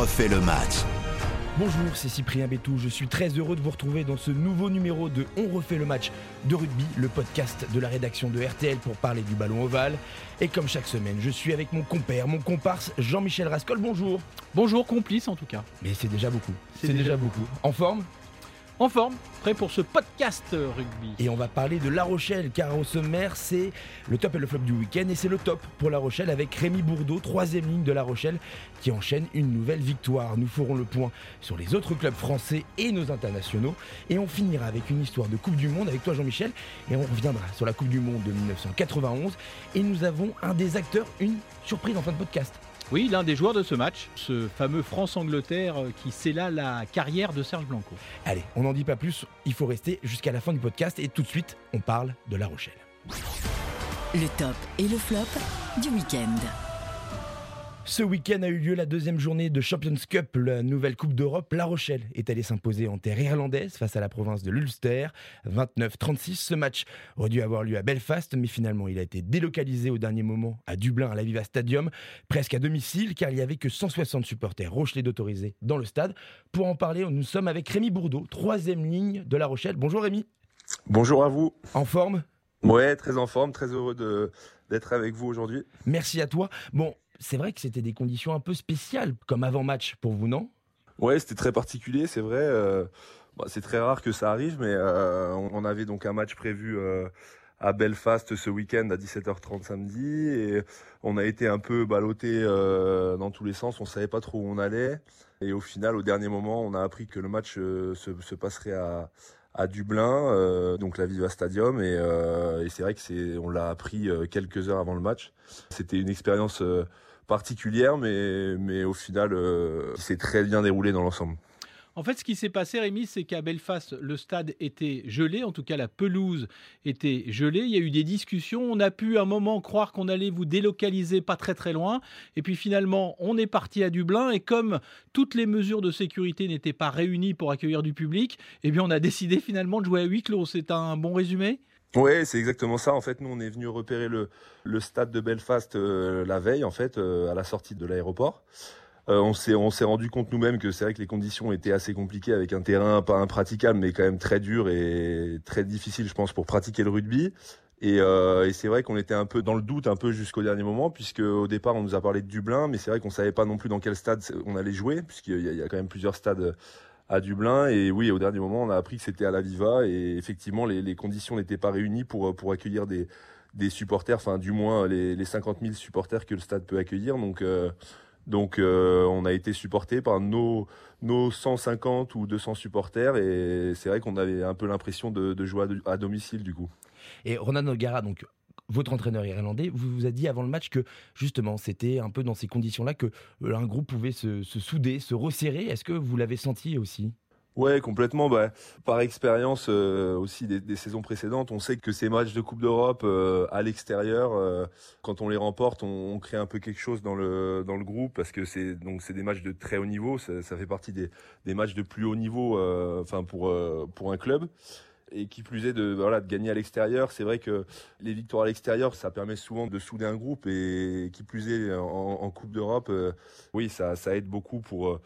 refait le match. Bonjour, c'est Cyprien Bétou. Je suis très heureux de vous retrouver dans ce nouveau numéro de On refait le match de rugby, le podcast de la rédaction de RTL pour parler du ballon ovale. Et comme chaque semaine, je suis avec mon compère, mon comparse Jean-Michel Rascol. Bonjour. Bonjour, complice en tout cas. Mais c'est déjà beaucoup. C'est déjà beaucoup. En forme? En forme, prêt pour ce podcast rugby. Et on va parler de La Rochelle, car au sommaire, c'est le top et le flop du week-end. Et c'est le top pour La Rochelle avec Rémi Bourdeau, troisième ligne de La Rochelle, qui enchaîne une nouvelle victoire. Nous ferons le point sur les autres clubs français et nos internationaux. Et on finira avec une histoire de Coupe du Monde avec toi, Jean-Michel. Et on reviendra sur la Coupe du Monde de 1991. Et nous avons un des acteurs, une surprise en fin de podcast. Oui, l'un des joueurs de ce match, ce fameux France-Angleterre euh, qui scella la carrière de Serge Blanco. Allez, on n'en dit pas plus, il faut rester jusqu'à la fin du podcast et tout de suite, on parle de La Rochelle. Le top et le flop du week-end. Ce week-end a eu lieu la deuxième journée de Champions Cup, la nouvelle Coupe d'Europe. La Rochelle est allée s'imposer en terre irlandaise face à la province de l'Ulster, 29-36. Ce match aurait dû avoir lieu à Belfast, mais finalement il a été délocalisé au dernier moment à Dublin, à la Viva Stadium, presque à domicile, car il n'y avait que 160 supporters rochelais d'autorisés dans le stade. Pour en parler, nous sommes avec Rémi Bourdeau, troisième ligne de La Rochelle. Bonjour Rémi. Bonjour à vous. En forme? Ouais, très en forme, très heureux d'être avec vous aujourd'hui. Merci à toi. Bon, c'est vrai que c'était des conditions un peu spéciales comme avant-match pour vous, non? Ouais, c'était très particulier, c'est vrai. euh, bah, c'est très rare que ça arrive, mais euh, on, avait donc un match prévu euh, à Belfast ce week-end à 17h30 samedi, et on a été un peu ballotté dans tous les sens. On savait pas trop où on allait, et au final, au dernier moment, on a appris que le match se passerait à à Dublin, euh, donc la Viva Stadium, et, euh, et c'est vrai que c'est, on l'a appris euh, quelques heures avant le match. C'était une expérience euh, particulière, mais, mais au final, euh, qui s'est très bien déroulé dans l'ensemble. En fait, ce qui s'est passé, Rémi, c'est qu'à Belfast, le stade était gelé, en tout cas la pelouse était gelée. Il y a eu des discussions. On a pu à un moment croire qu'on allait vous délocaliser pas très très loin. Et puis finalement, on est parti à Dublin. Et comme toutes les mesures de sécurité n'étaient pas réunies pour accueillir du public, eh bien, on a décidé finalement de jouer à huis clos. C'est un bon résumé? Ouais, c'est exactement ça. En fait, nous, on est venu repérer le, le stade de Belfast euh, la veille, en fait, euh, à la sortie de l'aéroport. Euh, on s'est rendu compte nous-mêmes que c'est vrai que les conditions étaient assez compliquées avec un terrain pas impraticable, mais quand même très dur et très difficile, je pense, pour pratiquer le rugby. Et, euh, et c'est vrai qu'on était un peu dans le doute, un peu jusqu'au dernier moment, puisque au départ on nous a parlé de Dublin, mais c'est vrai qu'on savait pas non plus dans quel stade on allait jouer, puisqu'il y, a- quand même plusieurs stades à Dublin. Et oui, au dernier moment, on a appris que c'était à la Viva, et effectivement les, conditions n'étaient pas réunies pour pour accueillir des supporters, enfin du moins les, les 50 000 supporters que le stade peut accueillir. Donc euh, donc euh, on a été supporté par nos nos 150 ou 200 supporters et c'est vrai qu'on avait un peu l'impression de, de jouer à, domicile du coup. Et Ronan O'Gara, donc votre entraîneur irlandais, vous vous a dit avant le match que justement c'était un peu dans ces conditions-là que euh, un groupe pouvait se, se souder, se resserrer. Est-ce que vous l'avez senti aussi? Ouais, complètement. Bah, par expérience euh, aussi des, des saisons précédentes, on sait que ces matchs de Coupe d'Europe euh, à l'extérieur, euh, quand on les remporte, on, on crée un peu quelque chose dans le dans le groupe parce que c'est donc c'est des matchs de très haut niveau. Ça, ça fait partie des, des matchs de plus haut niveau, euh, enfin pour euh, pour un club. Et qui plus est de voilà de gagner à l'extérieur, c'est vrai que les victoires à l'extérieur, ça permet souvent de souder un groupe et qui plus est en, en Coupe d'Europe, euh, oui ça ça aide beaucoup pour euh,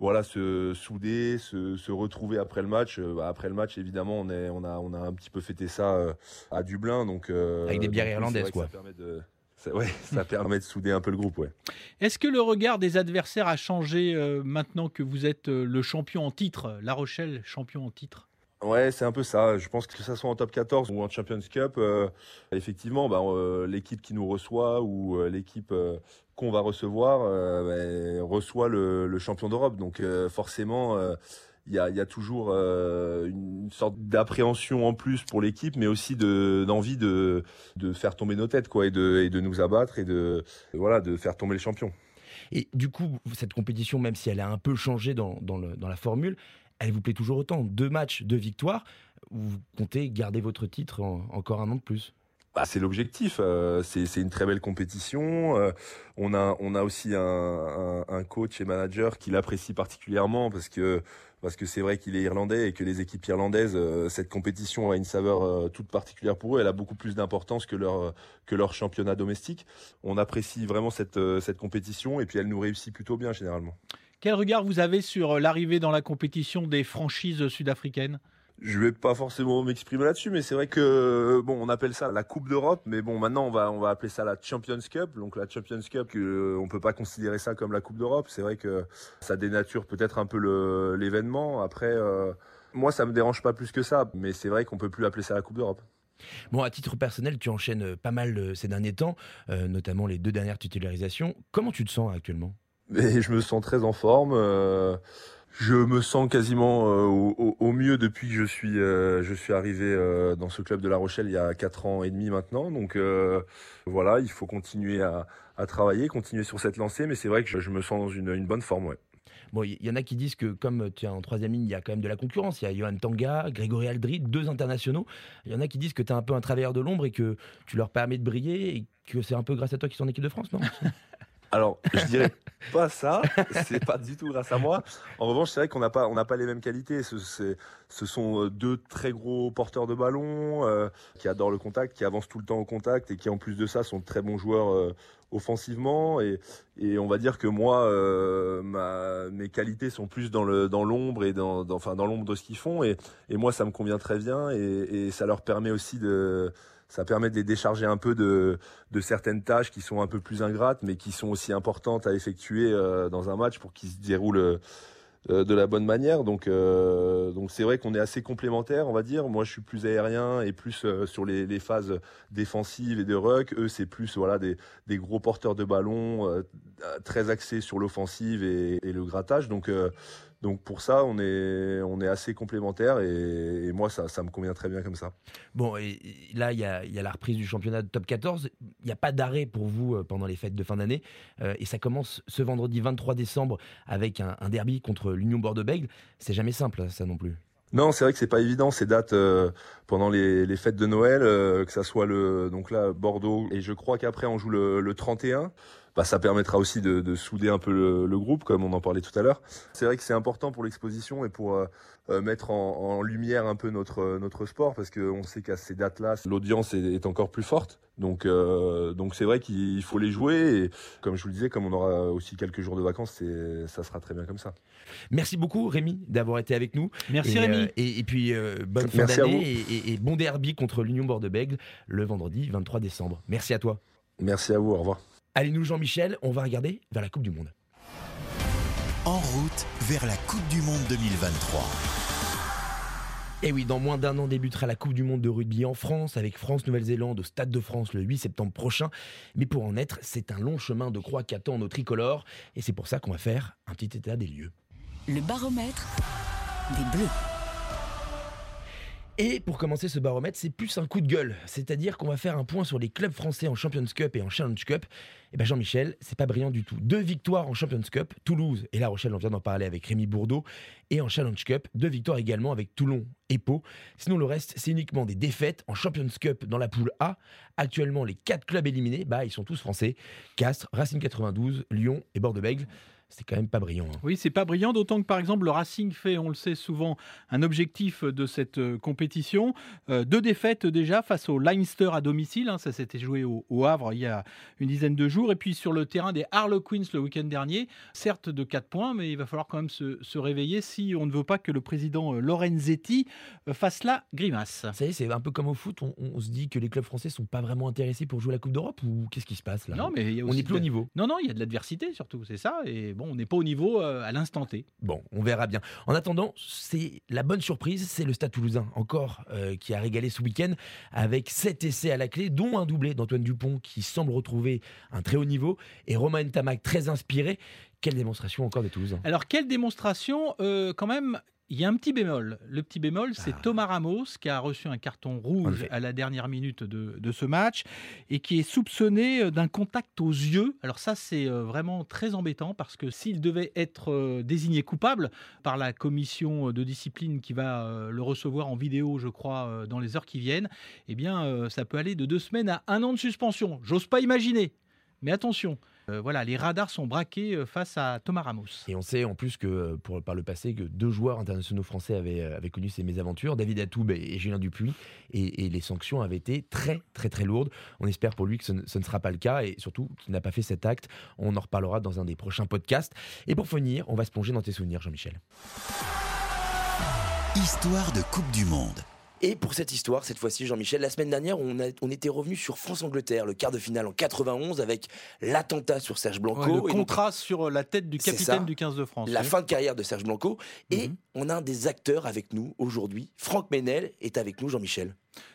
voilà, se souder, se, se retrouver après le match. Euh, bah, après le match, évidemment, on est, on a, on a un petit peu fêté ça euh, à Dublin, donc euh, Avec des bières donc, irlandaises, c'est vrai quoi. Ça permet de, ça, ouais, ça permet de souder un peu le groupe, ouais. Est-ce que le regard des adversaires a changé euh, maintenant que vous êtes euh, le champion en titre, La Rochelle champion en titre? Ouais, c'est un peu ça. Je pense que ça soit en top 14 ou en Champions Cup, euh, effectivement, bah, euh, l'équipe qui nous reçoit ou euh, l'équipe qu'on va recevoir bah, reçoit le, champion d'Europe. Donc forcément, il y, a, toujours une sorte d'appréhension en plus pour l'équipe, mais aussi de d'envie de faire tomber nos têtes, quoi, et de nous abattre et de voilà de faire tomber le champion. Et du coup, cette compétition, même si elle a un peu changé dans la formule, elle vous plaît toujours autant. Deux matchs, deux victoires. Vous comptez garder votre titre en- encore un an de plus. Bah, c'est l'objectif. euh, c'est une très belle compétition. euh, on a aussi un, coach et manager qui l'apprécie particulièrement parce que parce que c'est vrai qu'il est irlandais et que les équipes irlandaises, euh, cette compétition a une saveur toute particulière pour eux. Elle a beaucoup plus d'importance que leur que championnat domestique. On apprécie vraiment cette cette compétition et puis elle nous réussit plutôt bien généralement. Quel regard vous avez sur l'arrivée dans la compétition des franchises sud-africaines? Je vais pas forcément m'exprimer là-dessus, mais c'est vrai que bon, on appelle ça la Coupe d'Europe, mais bon, maintenant on va on va appeler ça la Champions Cup. Donc la Champions Cup, que on peut pas considérer ça comme la Coupe d'Europe. C'est vrai que ça dénature peut-être un peu l'événement. Après, euh, moi ça me dérange pas plus que ça, mais c'est vrai qu'on peut plus appeler ça la Coupe d'Europe. Bon, à titre personnel, tu enchaînes pas mal euh, ces derniers temps, euh, notamment les deux dernières titularisations. Comment tu te sens actuellement? Mais Je me sens très en forme. Je me sens quasiment euh, au, mieux depuis que je suis, euh, je suis arrivé euh, dans ce club de La Rochelle il y a 4 ans et demi maintenant. Donc voilà, il faut continuer à, travailler, continuer sur cette lancée, mais c'est vrai que je, me sens dans une, bonne forme. Ouais. Bon, il y en a qui disent que comme tu es en troisième ligne, il y a quand même de la concurrence. Il y a Johan Tanga, Grégory Aldrit, deux internationaux. Il y en a qui disent que tu es un peu un travailleur de l'ombre et que tu leur permets de briller et que c'est un peu grâce à toi qu'ils sont en équipe de France, non? Alors, je dirais pas ça. C'est pas du tout grâce à moi. En revanche, c'est vrai qu'on n'a pas, on n'a pas les mêmes qualités. Ce, sont euh, deux très gros porteurs de ballon euh, qui adorent le contact, qui avancent tout le temps au contact et qui, en plus de ça, sont très bons joueurs euh, offensivement. Et, on va dire que moi, mes qualités sont plus dans le, dans l'ombre et dans, enfin, dans l'ombre de ce qu'ils font. Et, moi, ça me convient très bien et ça leur permet aussi de ça permet de les décharger un peu de, certaines tâches qui sont un peu plus ingrates, mais qui sont aussi importantes à effectuer euh, dans un match pour qu'ils se déroulent euh, de la bonne manière. Donc, euh, donc c'est vrai qu'on est assez complémentaires, on va dire. Moi, je suis plus aérien et plus sur les, phases défensives et de ruck. Eux, c'est plus voilà des, des, gros porteurs de ballon, très axés sur l'offensive et, et, le grattage. Donc donc pour ça, on est, on est assez complémentaires et, moi, ça, ça, me convient très bien comme ça. Bon, et là, il y a, y a, la reprise du championnat de top 14. Il n'y a pas d'arrêt pour vous euh, pendant les fêtes de fin d'année. Euh, et ça commence ce vendredi 23 décembre avec un, derby contre l'Union Bordeaux-Bègles. C'est jamais simple, ça non plus. Non, c'est vrai que c'est pas évident ces dates euh, pendant les, les, fêtes de Noël, que ça soit le donc là Bordeaux et je crois qu'après on joue le, le 31 bah, ça permettra aussi de, de souder un peu le, le, groupe, comme on en parlait tout à l'heure. C'est vrai que c'est important pour l'exposition et pour euh, euh, mettre en, en, lumière un peu notre notre sport, parce qu'on sait qu'à ces dates-là, l'audience est, est, encore plus forte. Donc euh, donc c'est vrai qu'il faut les jouer. Et comme je vous le disais, comme on aura aussi quelques jours de vacances, c'est ça sera très bien comme ça. Merci beaucoup Rémi d'avoir été avec nous. Merci Rémi. Et, et, puis bonne fin d'année et, et, bon derby contre l'Union Bordeaux-Bègles le vendredi 23 décembre. Merci à toi. Merci à vous. Au revoir. Allez, nous, Jean-Michel, on va regarder vers la Coupe du Monde. En route vers la Coupe du Monde 2023. Et eh oui, dans moins d'un an débutera la Coupe du Monde de rugby en France avec France-Nouvelle-Zélande au Stade de France le 8 septembre prochain. Mais pour en être, c'est un long chemin de croix qu'attend nos tricolores et c'est pour ça qu'on va faire un petit état des lieux. Le baromètre des Bleus. Et pour commencer ce baromètre, c'est plus un coup de gueule. C'est-à-dire qu'on va faire un point sur les clubs français en Champions Cup et en Challenge Cup. Et bien Jean-Michel, c'est pas brillant du tout. Deux victoires en Champions Cup, Toulouse et La Rochelle, on vient d'en parler avec Rémi Bourdeau. Et en Challenge Cup, deux victoires également avec Toulon et Pau. Sinon le reste, c'est uniquement des défaites en Champions Cup dans la poule A. Actuellement, les quatre clubs éliminés, bah, ils sont tous français. Castres, Racing 92, Lyon et Bordeaux-Bègles c'est quand même pas brillant. Hein. Oui, c'est pas brillant, d'autant que par exemple le Racing fait, on le sait souvent, un objectif de cette euh, compétition. Euh, deux défaites déjà face au Leinster à domicile, hein, ça s'était joué au, Havre il y a une dizaine de jours, et puis sur le terrain des Harlequins le week-end dernier, certes de 4 points, mais il va falloir quand même se, réveiller si on ne veut pas que le président euh, Lorenzetti fasse la grimace. Ça y est, c'est un peu comme au foot, on, se dit que les clubs français sont pas vraiment intéressés pour jouer la Coupe d'Europe, ou qu'est-ce qui se passe là? Non, mais on n'est plus au niveau. Non, non, il y a de l'adversité surtout, c'est ça, et on n'est pas au niveau euh, à l'instant T. Bon, on verra bien. En attendant, c'est la bonne surprise, c'est le Stade Toulousain encore euh, qui a régalé ce week-end avec sept essais à la clé, dont un doublé d'Antoine Dupont qui semble retrouver un très haut niveau et Romain Tamac très inspiré. Quelle démonstration encore de Toulousain Alors quelle démonstration euh, quand même il y a un petit bémol. Le petit bémol, c'est ah. Thomas Ramos qui a reçu un carton rouge à la dernière minute de, ce match et qui est soupçonné euh, d'un contact aux yeux. Alors ça, c'est euh, vraiment très embêtant parce que s'il devait être désigné coupable par la commission de discipline qui va le recevoir en vidéo, je crois, dans les heures qui viennent, eh bien, ça peut aller de deux semaines à un an de suspension. J'ose pas imaginer. Mais attention, Euh, voilà, les radars sont braqués euh, face à Thomas Ramos. Et on sait en plus que euh, pour, par le passé que deux joueurs internationaux français avaient, avaient connu ces mésaventures, David Atoub et, Julien Dupuis, et, les sanctions avaient été très très très lourdes. On espère pour lui que ce ne, ce ne sera pas le cas et surtout qu'il n'a pas fait cet acte. On en reparlera dans un des prochains podcasts. Et pour finir, on va se plonger dans tes souvenirs, Jean-Michel. Histoire de Coupe du Monde. Et pour cette histoire, cette fois-ci, Jean-Michel, la semaine dernière, on, on était revenu sur France-Angleterre, le quart de finale en 91, avec l'attentat sur Serge Blanco. le contrat sur la tête du capitaine du 15 de France. La fin de carrière de Serge Blanco. Et mhm. on a un des acteurs avec nous aujourd'hui. Franck Ménel est avec nous, Jean-Michel.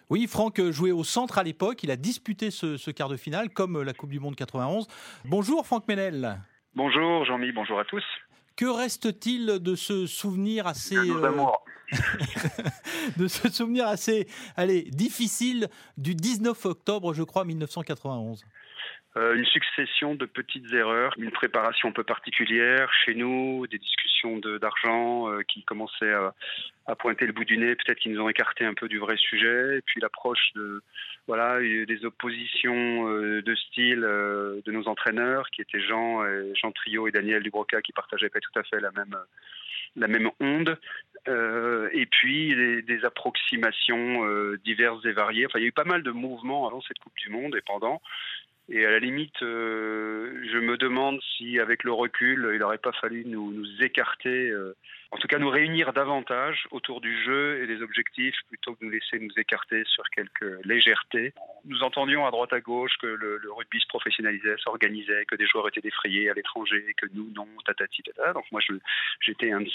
Oui, Franck jouait au centre à l'époque. Il a disputé ce, quart de finale, comme la Coupe du Monde 91. Bonjour, Franck Ménel. Bonjour, Jean-Mi. Bonjour à tous. Que reste-t-il de ce souvenir assez de ce souvenir assez allez, difficile du 19 octobre, je crois, 1991 euh, une succession de petites erreurs, une préparation un peu particulière chez nous, des discussions d'argent euh, qui commençaient à, pointer le bout du nez, peut-être qu'ils nous ont écarté un peu du vrai sujet, et puis l'approche de voilà des oppositions euh, de style de nos entraîneurs qui étaient Jean, Jean Trio et Daniel Dubroca qui partageaient pas tout à fait la même la même onde, euh, et puis des approximations euh, diverses et variées. Enfin, il y a eu pas mal de mouvements avant cette Coupe du Monde et pendant. Et à la limite, euh, je me demande si, avec le recul, il n'aurait pas fallu nous, nous écarter, euh, en tout cas nous réunir davantage autour du jeu et des objectifs, plutôt que de nous laisser nous écarter sur quelques légèretés. Nous entendions à droite à gauche que le, rugby se professionnalisait, s'organisait, que des joueurs étaient défrayés à l'étranger, que nous non, tatati tata. Donc moi, j'étais un de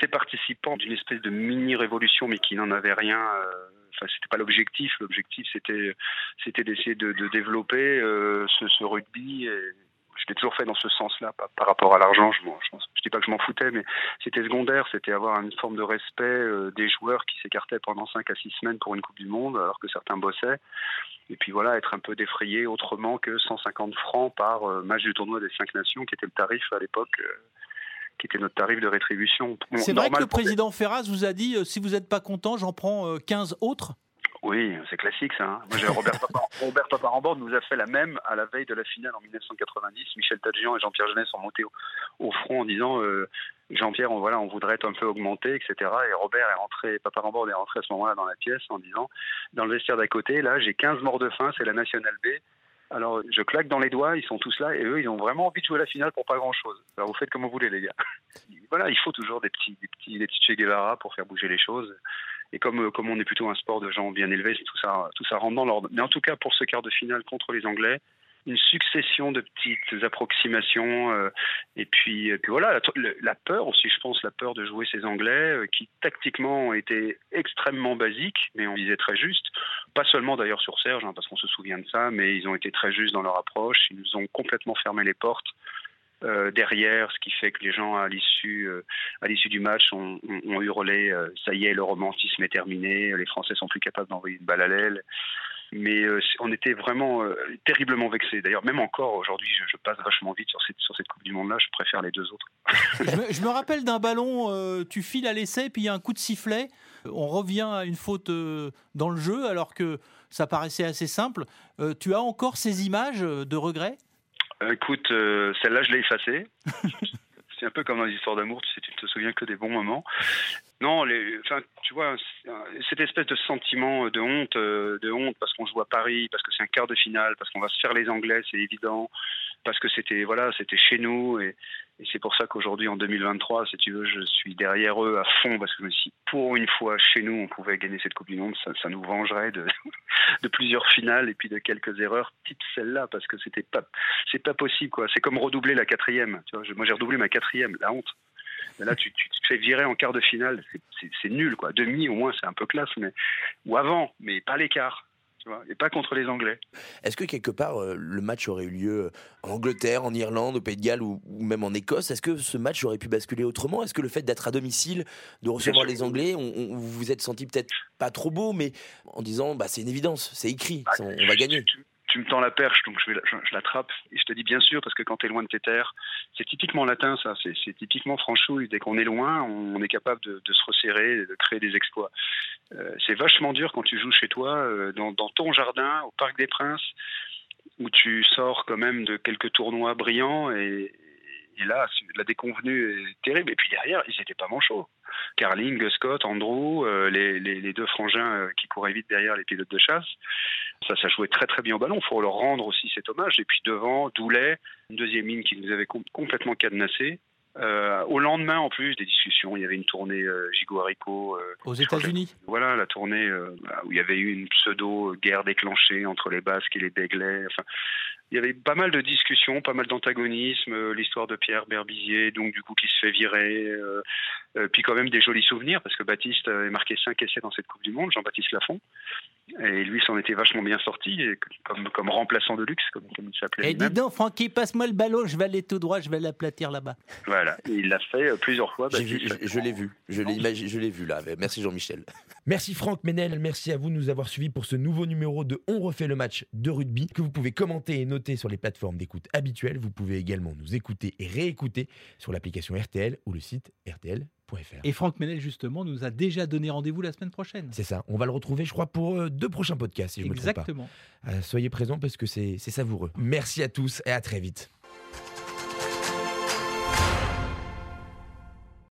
ces participants d'une espèce de mini révolution, mais qui n'en avait rien. Euh, enfin c'était pas l'objectif. L'objectif c'était c'était d'essayer de, développer euh, ce, rugby. Je l'ai toujours fait dans ce sens-là, par, rapport à l'argent. Je, je, dis pas que je m'en foutais, mais c'était secondaire. C'était avoir une forme de respect euh, des joueurs qui s'écartaient pendant 5 à 6 semaines pour une Coupe du Monde, alors que certains bossaient. Et puis voilà, être un peu défrayé autrement que 150 francs par euh, match du tournoi des 5 nations, qui était le tarif à l'époque qui était notre tarif de rétribution. C'est vrai que le président Ferraz vous a dit euh, si vous n'êtes pas content, j'en prends 15 euh, autres oui, c'est classique ça. Hein. Robert, Papa, nous a fait la même à la veille de la finale en 1990. Michel Tadjian et Jean-Pierre Genet sont montés au, front en disant euh, Jean-Pierre, on, voilà, on voudrait être un peu augmenter, etc. Et Robert est rentré, Papa Rambord est rentré à ce moment-là dans la pièce en disant dans le vestiaire d'à côté, là j'ai 15 morts de faim, c'est la Nationale B. Alors, je claque dans les doigts, ils sont tous là, et eux, ils ont vraiment envie de jouer la finale pour pas grand-chose. Alors, vous faites comme vous voulez, les gars. voilà, il faut toujours des petits, des petits, des petits Che Guevara pour faire bouger les choses. Et comme, comme on est plutôt un sport de gens bien élevés, tout ça, tout ça rentre dans l'ordre. Mais en tout cas, pour ce quart de finale contre les Anglais, une succession de petites approximations euh, et puis, voilà la, peur aussi je pense la peur de jouer ces Anglais euh, qui tactiquement ont été extrêmement basiques mais on disait très juste pas seulement d'ailleurs sur Serge hein, parce qu'on se souvient de ça mais ils ont été très justes dans leur approche. Ils nous ont complètement fermé les portes euh, derrière, ce qui fait que les gens à l'issue du match ont, hurlé ça y est le romantisme est terminé, les Français sont plus capables d'envoyer une balle à l'aile mais euh, on était vraiment euh, terriblement vexés. D'ailleurs, même encore aujourd'hui, je, passe vachement vite sur cette, sur cette Coupe du Monde-là, je préfère les deux autres. je, me, rappelle d'un ballon, euh, tu files à l'essai, puis il y a un coup de sifflet, on revient à une faute dans le jeu, alors que ça paraissait assez simple. tu as encore ces images de regret Écoute, celle-là, je l'ai effacée. c'est un peu comme dans les histoires d'amour, tu tu ne te souviens que des bons moments. Non, les, tu vois, cette espèce de sentiment de honte, euh, de honte parce qu'on joue à Paris, parce que c'est un quart de finale, parce qu'on va se faire les Anglais, c'est évident, parce que c'était voilà, c'était chez nous, et, c'est pour ça qu'aujourd'hui, en 2023, si tu veux, je suis derrière eux à fond, parce que si pour une fois chez nous, on pouvait gagner cette Coupe du Monde, ça, nous vengerait de, plusieurs finales et puis de quelques erreurs, type celle-là, parce que c'était pas, c'est pas possible, quoi. C'est comme redoubler la quatrième. Moi, j'ai redoublé ma quatrième, la honte. Là, tu, tu, te fais virer en quart de finale, c'est nul, quoi. Demi, au moins, c'est un peu classe, mais ou avant, mais pas l'écart. Et pas contre les Anglais. Est-ce que quelque part euh, le match aurait eu lieu en Angleterre, en Irlande, au Pays de Galles ou, même en Écosse Est-ce que ce match aurait pu basculer autrement? Est-ce que le fait d'être à domicile, de recevoir les Anglais, on, vous vous êtes senti peut-être pas trop beau, mais en disant bah, c'est une évidence, c'est écrit, bah, on, va gagner. tu me tends la perche, donc je, l'attrape. Et je te dis bien sûr, parce que quand tu es loin de tes terres, c'est typiquement latin, ça. C'est typiquement franchouille. Dès qu'on est loin, on, est capable de, se resserrer, de créer des exploits. Euh, c'est vachement dur quand tu joues chez toi, euh, dans, ton jardin, au Parc des Princes. où tu sors quand même de quelques tournois brillants et, et là, la déconvenue est terrible. Et puis derrière, ils n'étaient pas manchots. Carling, Scott, Andrew, euh, les, les, les, deux frangins euh, qui couraient vite derrière les pilotes de chasse. Ça, ça jouait très très bien au ballon. Il faut leur rendre aussi cet hommage. Et puis devant, Doulet, une deuxième mine qui nous avait complètement cadenassé. Euh, au lendemain, en plus, des discussions. Il y avait une tournée euh, Gigot Haricot. Euh, Aux États-Unis Voilà, la tournée où il y avait eu une pseudo-guerre déclenchée entre les Basques et les Déglais. Enfin, il y avait pas mal de discussions, pas mal d'antagonisme, euh, l'histoire de Pierre Berbizier, donc du coup qui se fait virer, euh, euh, puis quand même des jolis souvenirs, parce que Baptiste avait marqué 5 essais dans cette Coupe du Monde, Jean-Baptiste Lafont, et lui s'en était vachement bien sorti, et comme, comme remplaçant de luxe, comme, comme il s'appelait. Et dis donc, Francky, passe-moi le ballon, je vais aller tout droit, je vais l'aplatir là-bas. Voilà, et il l'a fait plusieurs fois. Vu, je, je l'ai vu, je l'ai vu là, merci Jean-Michel. Merci Franck Ménel, merci à vous de nous avoir suivis pour ce nouveau numéro de On refait le match de rugby, que vous pouvez commenter et noter sur les plateformes d'écoute habituelles. Vous pouvez également nous écouter et réécouter sur l'application RTL ou le site rtl.fr. Et Franck Ménel, justement, nous a déjà donné rendez-vous la semaine prochaine. C'est ça, on va le retrouver, je crois, pour euh, deux prochains podcasts, si je Exactement. me trompe pas. Euh, soyez présents parce que c'est savoureux. Merci à tous et à très vite.